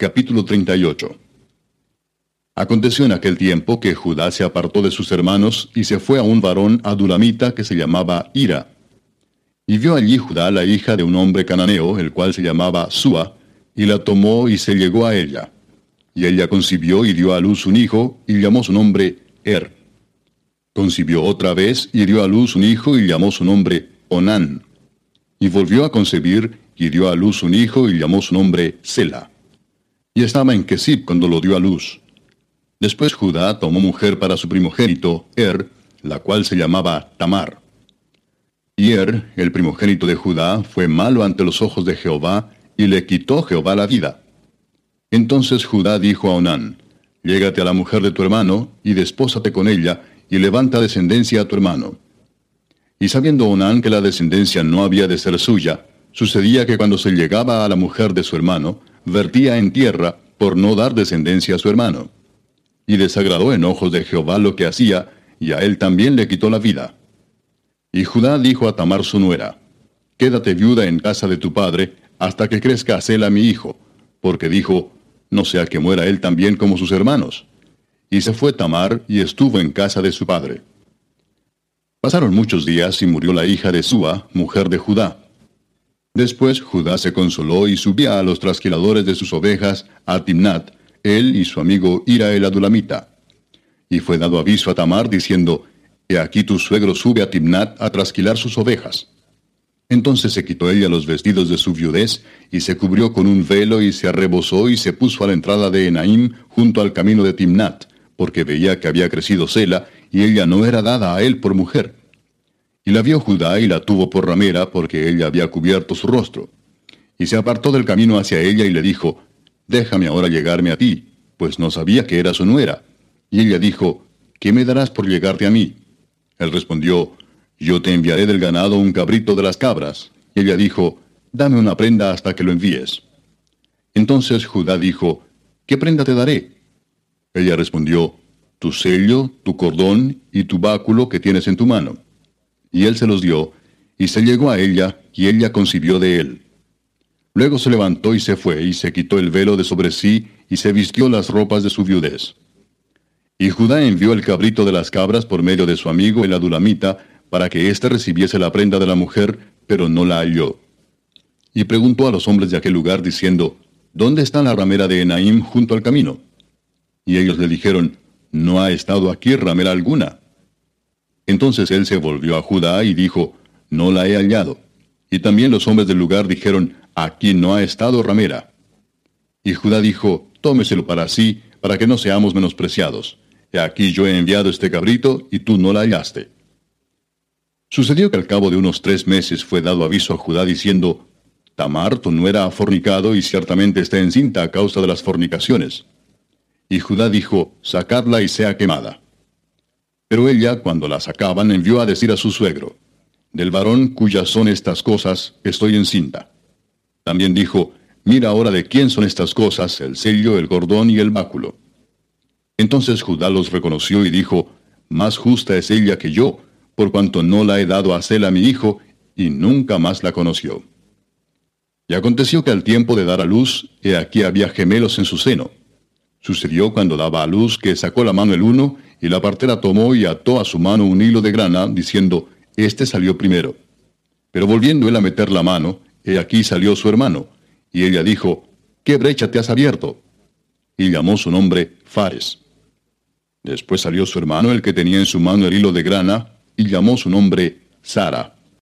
Capítulo 38 Aconteció en aquel tiempo que Judá se apartó de sus hermanos y se fue a un varón adulamita que se llamaba Ira. Y vio allí Judá la hija de un hombre cananeo, el cual se llamaba Sua, y la tomó y se llegó a ella. Y ella concibió y dio a luz un hijo, y llamó su nombre Er. Concibió otra vez y dio a luz un hijo, y llamó su nombre Onán. Y volvió a concebir y dio a luz un hijo, y llamó su nombre Sela. Y estaba en Kesib cuando lo dio a luz. Después Judá tomó mujer para su primogénito, Er, la cual se llamaba Tamar. Y Er, el primogénito de Judá, fue malo ante los ojos de Jehová, y le quitó Jehová la vida. Entonces Judá dijo a Onán, Llégate a la mujer de tu hermano, y despósate con ella, y levanta descendencia a tu hermano. Y sabiendo Onán que la descendencia no había de ser suya, sucedía que cuando se llegaba a la mujer de su hermano, vertía en tierra por no dar descendencia a su hermano y desagradó en ojos de Jehová lo que hacía, y a él también le quitó la vida. Y Judá dijo a Tamar su nuera, Quédate viuda en casa de tu padre, hasta que crezca Sela mi hijo, porque dijo, No sea que muera él también como sus hermanos. Y se fue Tamar y estuvo en casa de su padre. Pasaron muchos días y murió la hija de Sua, mujer de Judá. Después Judá se consoló y subía a los trasquiladores de sus ovejas a Timnat, él y su amigo Ira el Adulamita. Y fue dado aviso a Tamar diciendo, He aquí tu suegro sube a Timnat a trasquilar sus ovejas. Entonces se quitó ella los vestidos de su viudez, y se cubrió con un velo, y se arrebozó, y se puso a la entrada de Enaim, junto al camino de Timnat, porque veía que había crecido Sela, y ella no era dada a él por mujer. Y la vio Judá, y la tuvo por ramera, porque ella había cubierto su rostro. Y se apartó del camino hacia ella, y le dijo, Déjame ahora llegarme a ti, pues no sabía que era su nuera. Y ella dijo, ¿qué me darás por llegarte a mí? Él respondió, yo te enviaré del ganado un cabrito de las cabras. Y ella dijo, dame una prenda hasta que lo envíes. Entonces Judá dijo, ¿qué prenda te daré? Ella respondió, tu sello, tu cordón y tu báculo que tienes en tu mano. Y él se los dio, y se llegó a ella, y ella concibió de él. Luego se levantó y se fue, y se quitó el velo de sobre sí, y se vistió las ropas de su viudez. Y Judá envió el cabrito de las cabras por medio de su amigo el adulamita, para que éste recibiese la prenda de la mujer, pero no la halló. Y preguntó a los hombres de aquel lugar, diciendo, ¿Dónde está la ramera de Enaim junto al camino? Y ellos le dijeron, No ha estado aquí ramera alguna. Entonces él se volvió a Judá y dijo, No la he hallado. Y también los hombres del lugar dijeron, Aquí no ha estado ramera. Y Judá dijo, Tómeselo para sí, para que no seamos menospreciados. He aquí yo he enviado este cabrito, y tú no la hallaste. Sucedió que al cabo de unos tres meses fue dado aviso a Judá diciendo, Tamar, tu nuera ha fornicado y ciertamente está encinta a causa de las fornicaciones. Y Judá dijo, Sacadla y sea quemada. Pero ella, cuando la sacaban, envió a decir a su suegro, Del varón cuyas son estas cosas, estoy encinta. También dijo, Mira ahora de quién son estas cosas, el sello, el cordón y el báculo. Entonces Judá los reconoció y dijo, Más justa es ella que yo, por cuanto no la he dado a Sela mi hijo, y nunca más la conoció. Y aconteció que al tiempo de dar a luz, he aquí había gemelos en su seno. Sucedió cuando daba a luz que sacó la mano el uno, y la partera tomó y ató a su mano un hilo de grana, diciendo, Este salió primero. Pero volviendo él a meter la mano, He aquí salió su hermano, y ella dijo, ¿qué brecha te has abierto? Y llamó su nombre Fares. Después salió su hermano, el que tenía en su mano el hilo de grana, y llamó su nombre Sara.